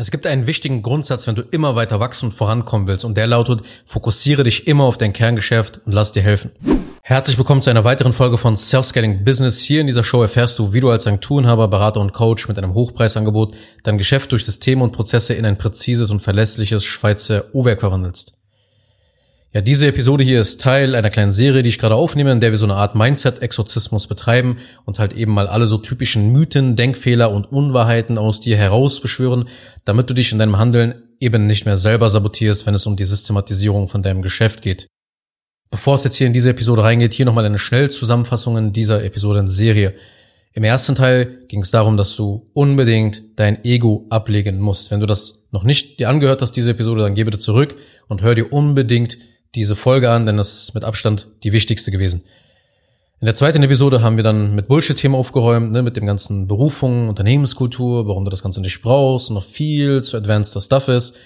Es gibt einen wichtigen Grundsatz, wenn du immer weiter wachsen und vorankommen willst und der lautet, fokussiere dich immer auf dein Kerngeschäft und lass dir helfen. Herzlich willkommen zu einer weiteren Folge von Self-Scaling Business. Hier in dieser Show erfährst du, wie du als Agenturenhaber, Berater und Coach mit einem Hochpreisangebot dein Geschäft durch Systeme und Prozesse in ein präzises und verlässliches Schweizer Uhrwerk verwandelst. Ja, diese Episode hier ist Teil einer kleinen Serie, die ich gerade aufnehme, in der wir so eine Art Mindset-Exorzismus betreiben und halt eben mal alle so typischen Mythen, Denkfehler und Unwahrheiten aus dir herausbeschwören, damit du dich in deinem Handeln eben nicht mehr selber sabotierst, wenn es um die Systematisierung von deinem Geschäft geht. Bevor es jetzt hier in diese Episode reingeht, hier nochmal eine Schnellzusammenfassung in dieser Episode in Serie. Im ersten Teil ging es darum, dass du unbedingt dein Ego ablegen musst. Wenn du das noch nicht dir angehört hast, diese Episode, dann geh bitte zurück und hör dir unbedingt diese Folge an, denn das ist mit Abstand die wichtigste gewesen. In der zweiten Episode haben wir dann mit Bullshit-Themen aufgeräumt, ne, mit dem ganzen Berufung, Unternehmenskultur, warum du das Ganze nicht brauchst noch viel zu advanced Stuff ist.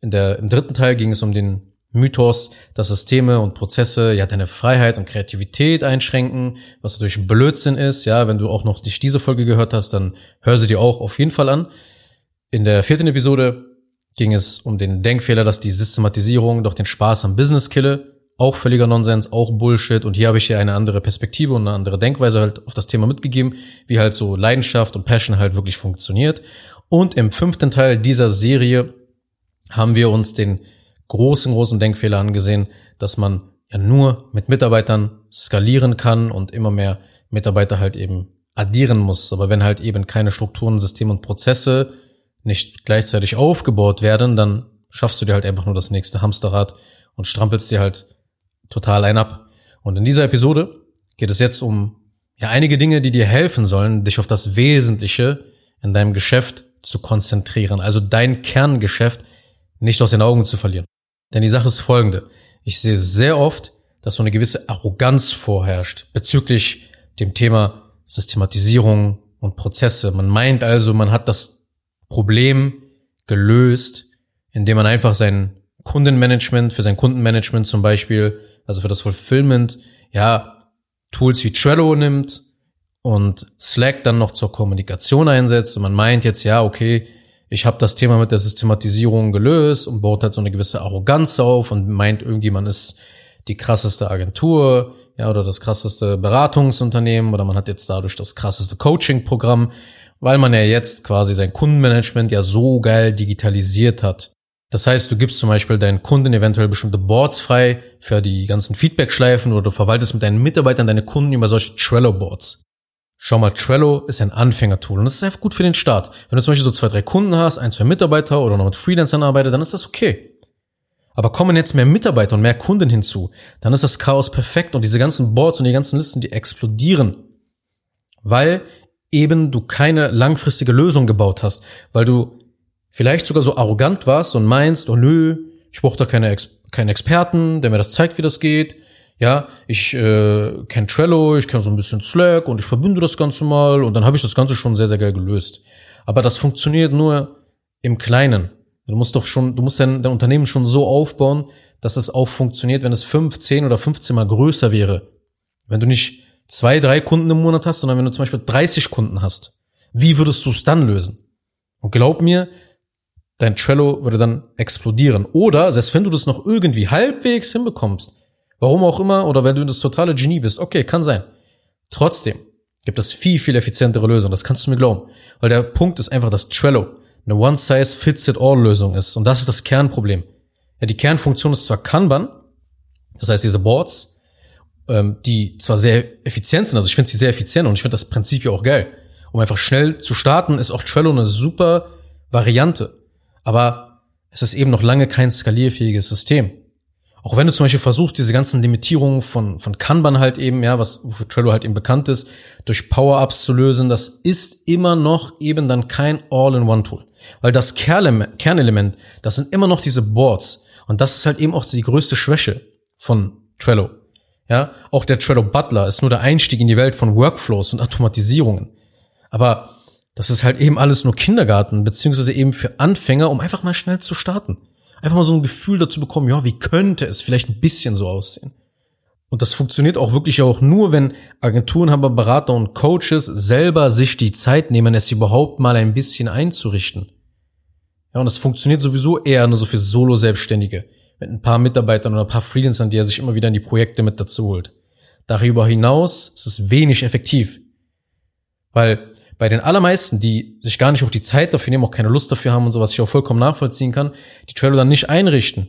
In der, Im dritten Teil ging es um den Mythos, dass Systeme und Prozesse ja deine Freiheit und Kreativität einschränken, was natürlich Blödsinn ist. Ja, wenn du auch noch nicht diese Folge gehört hast, dann hör sie dir auch auf jeden Fall an. In der vierten Episode ging es um den Denkfehler, dass die Systematisierung doch den Spaß am Business kille. Auch völliger Nonsens, auch Bullshit. Und hier habe ich hier eine andere Perspektive und eine andere Denkweise halt auf das Thema mitgegeben, wie halt so Leidenschaft und Passion halt wirklich funktioniert. Und im fünften Teil dieser Serie haben wir uns den großen, großen Denkfehler angesehen, dass man ja nur mit Mitarbeitern skalieren kann und immer mehr Mitarbeiter halt eben addieren muss. Aber wenn halt eben keine Strukturen, Systeme und Prozesse nicht gleichzeitig aufgebaut werden, dann schaffst du dir halt einfach nur das nächste Hamsterrad und strampelst dir halt total ein ab. Und in dieser Episode geht es jetzt um ja einige Dinge, die dir helfen sollen, dich auf das Wesentliche in deinem Geschäft zu konzentrieren, also dein Kerngeschäft nicht aus den Augen zu verlieren. Denn die Sache ist folgende. Ich sehe sehr oft, dass so eine gewisse Arroganz vorherrscht bezüglich dem Thema Systematisierung und Prozesse. Man meint also, man hat das Problem gelöst, indem man einfach sein Kundenmanagement, für sein Kundenmanagement zum Beispiel, also für das Fulfillment, ja, Tools wie Trello nimmt und Slack dann noch zur Kommunikation einsetzt. Und man meint jetzt, ja, okay, ich habe das Thema mit der Systematisierung gelöst und baut halt so eine gewisse Arroganz auf und meint irgendwie, man ist die krasseste Agentur, ja, oder das krasseste Beratungsunternehmen oder man hat jetzt dadurch das krasseste Coaching-Programm weil man ja jetzt quasi sein Kundenmanagement ja so geil digitalisiert hat. Das heißt, du gibst zum Beispiel deinen Kunden eventuell bestimmte Boards frei für die ganzen Feedback-Schleifen oder du verwaltest mit deinen Mitarbeitern deine Kunden über solche Trello-Boards. Schau mal, Trello ist ein Anfängertool und das ist einfach gut für den Start. Wenn du zum Beispiel so zwei, drei Kunden hast, ein, zwei Mitarbeiter oder noch mit Freelancern arbeitest, dann ist das okay. Aber kommen jetzt mehr Mitarbeiter und mehr Kunden hinzu, dann ist das Chaos perfekt und diese ganzen Boards und die ganzen Listen, die explodieren. Weil eben du keine langfristige Lösung gebaut hast, weil du vielleicht sogar so arrogant warst und meinst, oh nö, ich brauche da keine Ex keinen Experten, der mir das zeigt, wie das geht. Ja, ich äh, kenne Trello, ich kenne so ein bisschen Slack und ich verbinde das Ganze mal und dann habe ich das Ganze schon sehr, sehr geil gelöst. Aber das funktioniert nur im Kleinen. Du musst doch schon, du musst dein, dein Unternehmen schon so aufbauen, dass es auch funktioniert, wenn es fünf, zehn oder 15 mal größer wäre. Wenn du nicht zwei, drei Kunden im Monat hast, sondern wenn du zum Beispiel 30 Kunden hast, wie würdest du es dann lösen? Und glaub mir, dein Trello würde dann explodieren. Oder, selbst wenn du das noch irgendwie halbwegs hinbekommst, warum auch immer, oder wenn du das totale Genie bist, okay, kann sein. Trotzdem gibt es viel, viel effizientere Lösungen. Das kannst du mir glauben. Weil der Punkt ist einfach, dass Trello eine One-Size-Fits-it-all-Lösung ist. Und das ist das Kernproblem. Ja, die Kernfunktion ist zwar Kanban, das heißt diese Boards, ähm, die zwar sehr effizient sind, also ich finde sie sehr effizient und ich finde das Prinzip ja auch geil. Um einfach schnell zu starten, ist auch Trello eine super Variante. Aber es ist eben noch lange kein skalierfähiges System. Auch wenn du zum Beispiel versuchst, diese ganzen Limitierungen von, von Kanban halt eben, ja, was wofür Trello halt eben bekannt ist, durch Power-Ups zu lösen, das ist immer noch eben dann kein All-in-One-Tool. Weil das Kernelement, das sind immer noch diese Boards. Und das ist halt eben auch die größte Schwäche von Trello. Ja, auch der Trello Butler ist nur der Einstieg in die Welt von Workflows und Automatisierungen. Aber das ist halt eben alles nur Kindergarten, beziehungsweise eben für Anfänger, um einfach mal schnell zu starten. Einfach mal so ein Gefühl dazu bekommen, ja, wie könnte es vielleicht ein bisschen so aussehen? Und das funktioniert auch wirklich auch nur, wenn Agenturenhaber, Berater und Coaches selber sich die Zeit nehmen, es überhaupt mal ein bisschen einzurichten. Ja, und das funktioniert sowieso eher nur so für Solo-Selbstständige. Mit ein paar Mitarbeitern oder ein paar Freelancern, die er sich immer wieder in die Projekte mit dazu holt. Darüber hinaus ist es wenig effektiv. Weil bei den allermeisten, die sich gar nicht auch die Zeit dafür nehmen, auch keine Lust dafür haben und so, was ich auch vollkommen nachvollziehen kann, die Trello dann nicht einrichten.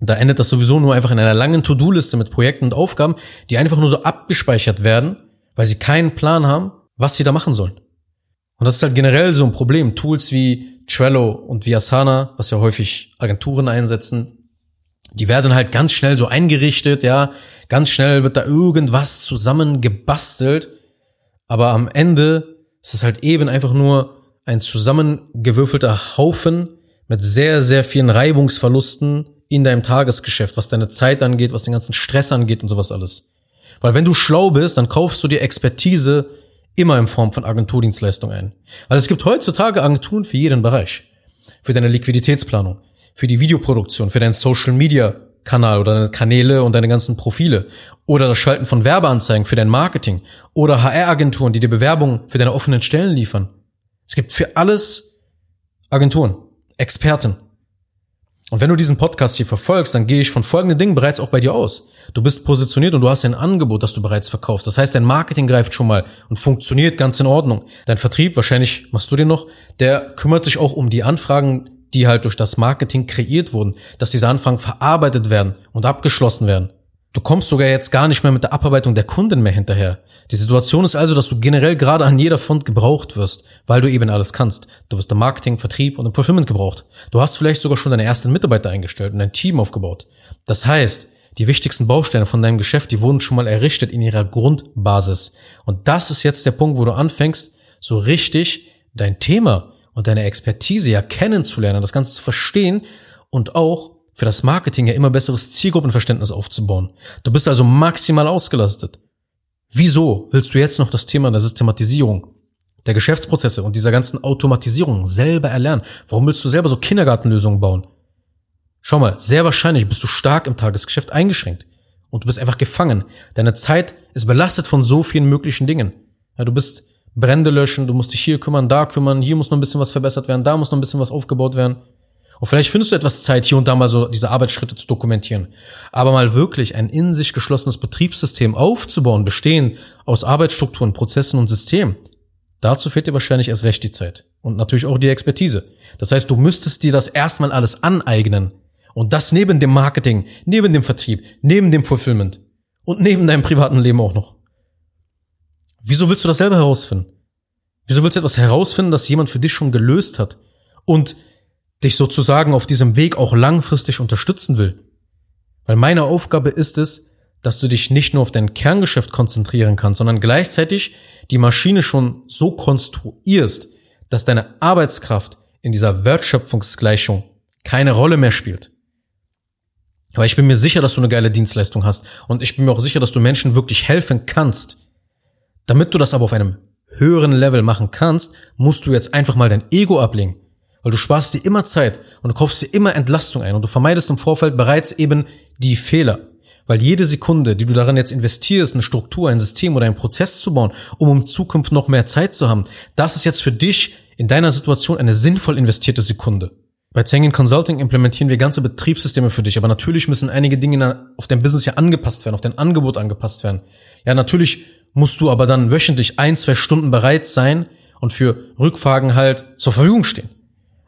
Da endet das sowieso nur einfach in einer langen To-Do-Liste mit Projekten und Aufgaben, die einfach nur so abgespeichert werden, weil sie keinen Plan haben, was sie da machen sollen. Und das ist halt generell so ein Problem. Tools wie Trello und wie Asana, was ja häufig Agenturen einsetzen, die werden halt ganz schnell so eingerichtet, ja, ganz schnell wird da irgendwas zusammengebastelt, aber am Ende ist es halt eben einfach nur ein zusammengewürfelter Haufen mit sehr, sehr vielen Reibungsverlusten in deinem Tagesgeschäft, was deine Zeit angeht, was den ganzen Stress angeht und sowas alles. Weil wenn du schlau bist, dann kaufst du dir Expertise immer in Form von Agenturdienstleistung ein. Weil es gibt heutzutage Agenturen für jeden Bereich. Für deine Liquiditätsplanung, für die Videoproduktion, für deinen Social Media Kanal oder deine Kanäle und deine ganzen Profile oder das Schalten von Werbeanzeigen für dein Marketing oder HR-Agenturen, die dir Bewerbungen für deine offenen Stellen liefern. Es gibt für alles Agenturen, Experten. Und wenn du diesen Podcast hier verfolgst, dann gehe ich von folgenden Dingen bereits auch bei dir aus. Du bist positioniert und du hast ein Angebot, das du bereits verkaufst. Das heißt, dein Marketing greift schon mal und funktioniert ganz in Ordnung. Dein Vertrieb, wahrscheinlich machst du den noch, der kümmert sich auch um die Anfragen, die halt durch das Marketing kreiert wurden, dass diese Anfragen verarbeitet werden und abgeschlossen werden. Du kommst sogar jetzt gar nicht mehr mit der Abarbeitung der Kunden mehr hinterher. Die Situation ist also, dass du generell gerade an jeder Front gebraucht wirst, weil du eben alles kannst. Du wirst im Marketing, Vertrieb und im Fulfillment gebraucht. Du hast vielleicht sogar schon deine ersten Mitarbeiter eingestellt und ein Team aufgebaut. Das heißt, die wichtigsten Bausteine von deinem Geschäft, die wurden schon mal errichtet in ihrer Grundbasis. Und das ist jetzt der Punkt, wo du anfängst, so richtig dein Thema und deine Expertise ja kennenzulernen, das Ganze zu verstehen und auch für das Marketing ja immer besseres Zielgruppenverständnis aufzubauen. Du bist also maximal ausgelastet. Wieso willst du jetzt noch das Thema der Systematisierung, der Geschäftsprozesse und dieser ganzen Automatisierung selber erlernen? Warum willst du selber so Kindergartenlösungen bauen? Schau mal, sehr wahrscheinlich bist du stark im Tagesgeschäft eingeschränkt und du bist einfach gefangen. Deine Zeit ist belastet von so vielen möglichen Dingen. Ja, du bist Brände löschen, du musst dich hier kümmern, da kümmern, hier muss noch ein bisschen was verbessert werden, da muss noch ein bisschen was aufgebaut werden. Und vielleicht findest du etwas Zeit, hier und da mal so diese Arbeitsschritte zu dokumentieren. Aber mal wirklich ein in sich geschlossenes Betriebssystem aufzubauen, bestehen aus Arbeitsstrukturen, Prozessen und Systemen, dazu fehlt dir wahrscheinlich erst recht die Zeit. Und natürlich auch die Expertise. Das heißt, du müsstest dir das erstmal alles aneignen. Und das neben dem Marketing, neben dem Vertrieb, neben dem Fulfillment und neben deinem privaten Leben auch noch. Wieso willst du das selber herausfinden? Wieso willst du etwas herausfinden, das jemand für dich schon gelöst hat? Und dich sozusagen auf diesem Weg auch langfristig unterstützen will. Weil meine Aufgabe ist es, dass du dich nicht nur auf dein Kerngeschäft konzentrieren kannst, sondern gleichzeitig die Maschine schon so konstruierst, dass deine Arbeitskraft in dieser Wertschöpfungsgleichung keine Rolle mehr spielt. Aber ich bin mir sicher, dass du eine geile Dienstleistung hast und ich bin mir auch sicher, dass du Menschen wirklich helfen kannst. Damit du das aber auf einem höheren Level machen kannst, musst du jetzt einfach mal dein Ego ablegen weil du sparst dir immer Zeit und du kaufst dir immer Entlastung ein und du vermeidest im Vorfeld bereits eben die Fehler. Weil jede Sekunde, die du daran jetzt investierst, eine Struktur, ein System oder einen Prozess zu bauen, um in Zukunft noch mehr Zeit zu haben, das ist jetzt für dich in deiner Situation eine sinnvoll investierte Sekunde. Bei Zengin Consulting implementieren wir ganze Betriebssysteme für dich, aber natürlich müssen einige Dinge auf dein Business ja angepasst werden, auf dein Angebot angepasst werden. Ja, natürlich musst du aber dann wöchentlich ein, zwei Stunden bereit sein und für Rückfragen halt zur Verfügung stehen.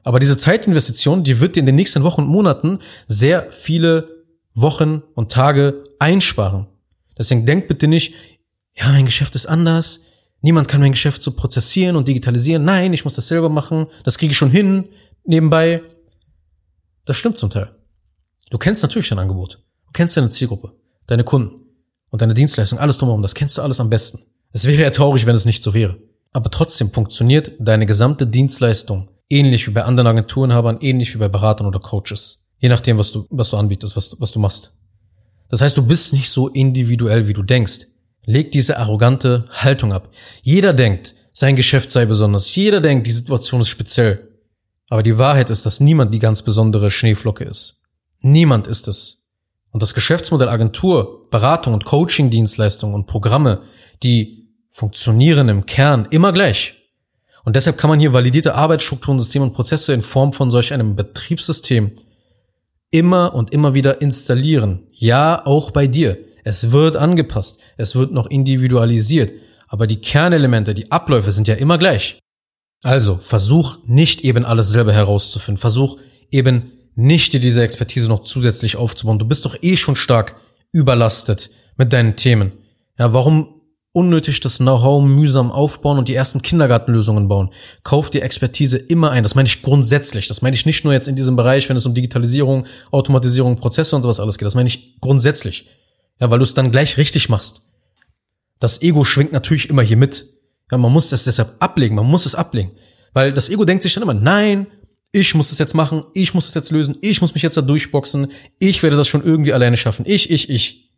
Aber diese Zeitinvestition, die wird dir in den nächsten Wochen und Monaten sehr viele Wochen und Tage einsparen. Deswegen denk bitte nicht, ja, mein Geschäft ist anders. Niemand kann mein Geschäft so prozessieren und digitalisieren. Nein, ich muss das selber machen. Das kriege ich schon hin, nebenbei. Das stimmt zum Teil. Du kennst natürlich dein Angebot. Du kennst deine Zielgruppe, deine Kunden und deine Dienstleistung, alles drumherum. Das kennst du alles am besten. Es wäre ja traurig, wenn es nicht so wäre. Aber trotzdem funktioniert deine gesamte Dienstleistung ähnlich wie bei anderen Agenturenhabern, ähnlich wie bei Beratern oder Coaches. Je nachdem, was du, was du anbietest, was, was du machst. Das heißt, du bist nicht so individuell, wie du denkst. Leg diese arrogante Haltung ab. Jeder denkt, sein Geschäft sei besonders. Jeder denkt, die Situation ist speziell. Aber die Wahrheit ist, dass niemand die ganz besondere Schneeflocke ist. Niemand ist es. Und das Geschäftsmodell Agentur, Beratung und Coaching-Dienstleistungen und Programme, die funktionieren im Kern immer gleich. Und deshalb kann man hier validierte Arbeitsstrukturen, Systeme und Prozesse in Form von solch einem Betriebssystem immer und immer wieder installieren. Ja, auch bei dir. Es wird angepasst. Es wird noch individualisiert. Aber die Kernelemente, die Abläufe sind ja immer gleich. Also versuch nicht eben alles selber herauszufinden. Versuch eben nicht dir diese Expertise noch zusätzlich aufzubauen. Du bist doch eh schon stark überlastet mit deinen Themen. Ja, warum unnötig das Know-how mühsam aufbauen und die ersten Kindergartenlösungen bauen? Kauf dir Expertise immer ein. Das meine ich grundsätzlich. Das meine ich nicht nur jetzt in diesem Bereich, wenn es um Digitalisierung, Automatisierung, Prozesse und sowas alles geht. Das meine ich grundsätzlich. Ja, weil du es dann gleich richtig machst. Das Ego schwingt natürlich immer hier mit. Ja, man muss das deshalb ablegen, man muss es ablegen. Weil das Ego denkt sich dann immer, nein, ich muss es jetzt machen, ich muss es jetzt lösen, ich muss mich jetzt da durchboxen, ich werde das schon irgendwie alleine schaffen, ich, ich, ich.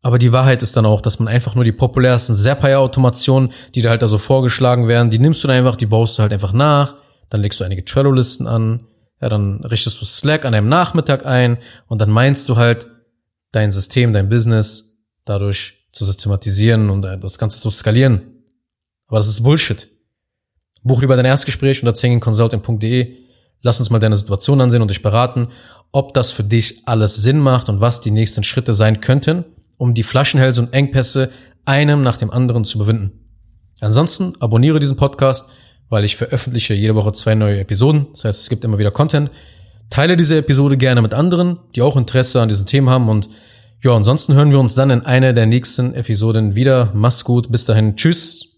Aber die Wahrheit ist dann auch, dass man einfach nur die populärsten Zapier-Automationen, die da halt da so vorgeschlagen werden, die nimmst du dann einfach, die baust du halt einfach nach, dann legst du einige Trello-Listen an, ja, dann richtest du Slack an einem Nachmittag ein und dann meinst du halt dein System, dein Business dadurch zu systematisieren und äh, das Ganze zu skalieren. Aber das ist Bullshit. Buch lieber dein Erstgespräch unter zingenconsulting.de. Lass uns mal deine Situation ansehen und dich beraten, ob das für dich alles Sinn macht und was die nächsten Schritte sein könnten, um die Flaschenhälse und Engpässe einem nach dem anderen zu überwinden. Ansonsten abonniere diesen Podcast, weil ich veröffentliche jede Woche zwei neue Episoden. Das heißt, es gibt immer wieder Content. Teile diese Episode gerne mit anderen, die auch Interesse an diesen Themen haben und ja, ansonsten hören wir uns dann in einer der nächsten Episoden wieder. Mach's gut, bis dahin, tschüss.